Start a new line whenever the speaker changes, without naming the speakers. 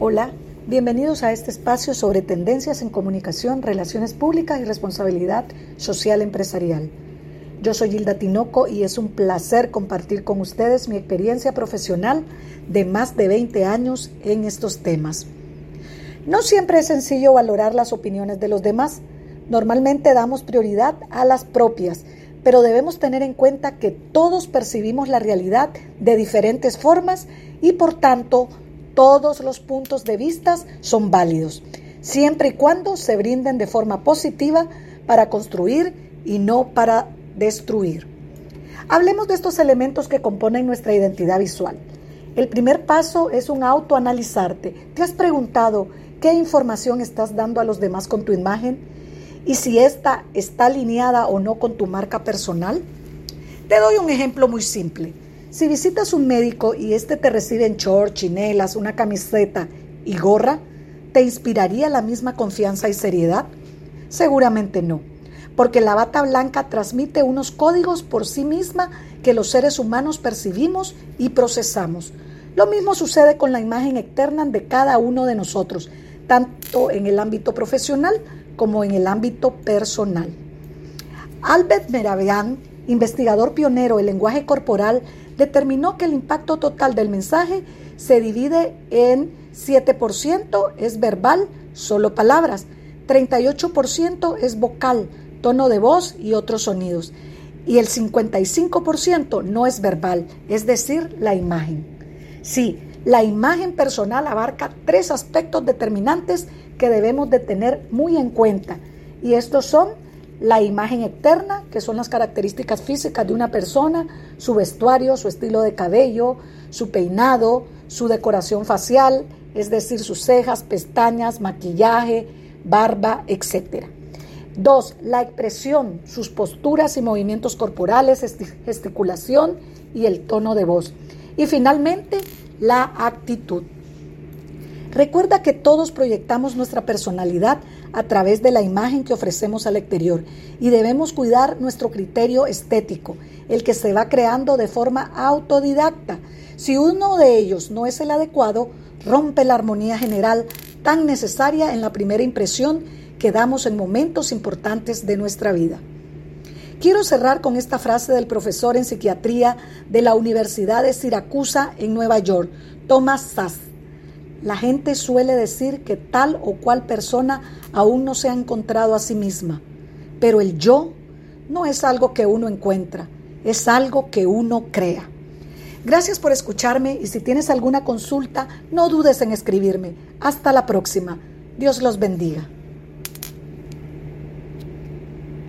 Hola, bienvenidos a este espacio sobre tendencias en comunicación, relaciones públicas y responsabilidad social empresarial. Yo soy Hilda Tinoco y es un placer compartir con ustedes mi experiencia profesional de más de 20 años en estos temas. No siempre es sencillo valorar las opiniones de los demás. Normalmente damos prioridad a las propias, pero debemos tener en cuenta que todos percibimos la realidad de diferentes formas y por tanto todos los puntos de vista son válidos, siempre y cuando se brinden de forma positiva para construir y no para destruir. Hablemos de estos elementos que componen nuestra identidad visual. El primer paso es un autoanalizarte. ¿Te has preguntado qué información estás dando a los demás con tu imagen? Y si esta está alineada o no con tu marca personal. Te doy un ejemplo muy simple. Si visitas un médico y este te recibe en short, chinelas, una camiseta y gorra, ¿te inspiraría la misma confianza y seriedad? Seguramente no, porque la bata blanca transmite unos códigos por sí misma que los seres humanos percibimos y procesamos. Lo mismo sucede con la imagen externa de cada uno de nosotros, tanto en el ámbito profesional como en el ámbito personal. Albert Meravian, investigador pionero del lenguaje corporal, determinó que el impacto total del mensaje se divide en 7% es verbal, solo palabras, 38% es vocal, tono de voz y otros sonidos, y el 55% no es verbal, es decir, la imagen. Sí, la imagen personal abarca tres aspectos determinantes que debemos de tener muy en cuenta, y estos son la imagen externa, que son las características físicas de una persona, su vestuario, su estilo de cabello, su peinado, su decoración facial, es decir, sus cejas, pestañas, maquillaje, barba, etc. Dos, la expresión, sus posturas y movimientos corporales, gesticulación y el tono de voz. Y finalmente, la actitud. Recuerda que todos proyectamos nuestra personalidad a través de la imagen que ofrecemos al exterior y debemos cuidar nuestro criterio estético, el que se va creando de forma autodidacta. Si uno de ellos no es el adecuado, rompe la armonía general tan necesaria en la primera impresión que damos en momentos importantes de nuestra vida. Quiero cerrar con esta frase del profesor en psiquiatría de la Universidad de Siracusa en Nueva York, Thomas Sass. La gente suele decir que tal o cual persona aún no se ha encontrado a sí misma, pero el yo no es algo que uno encuentra, es algo que uno crea. Gracias por escucharme y si tienes alguna consulta, no dudes en escribirme. Hasta la próxima. Dios los bendiga.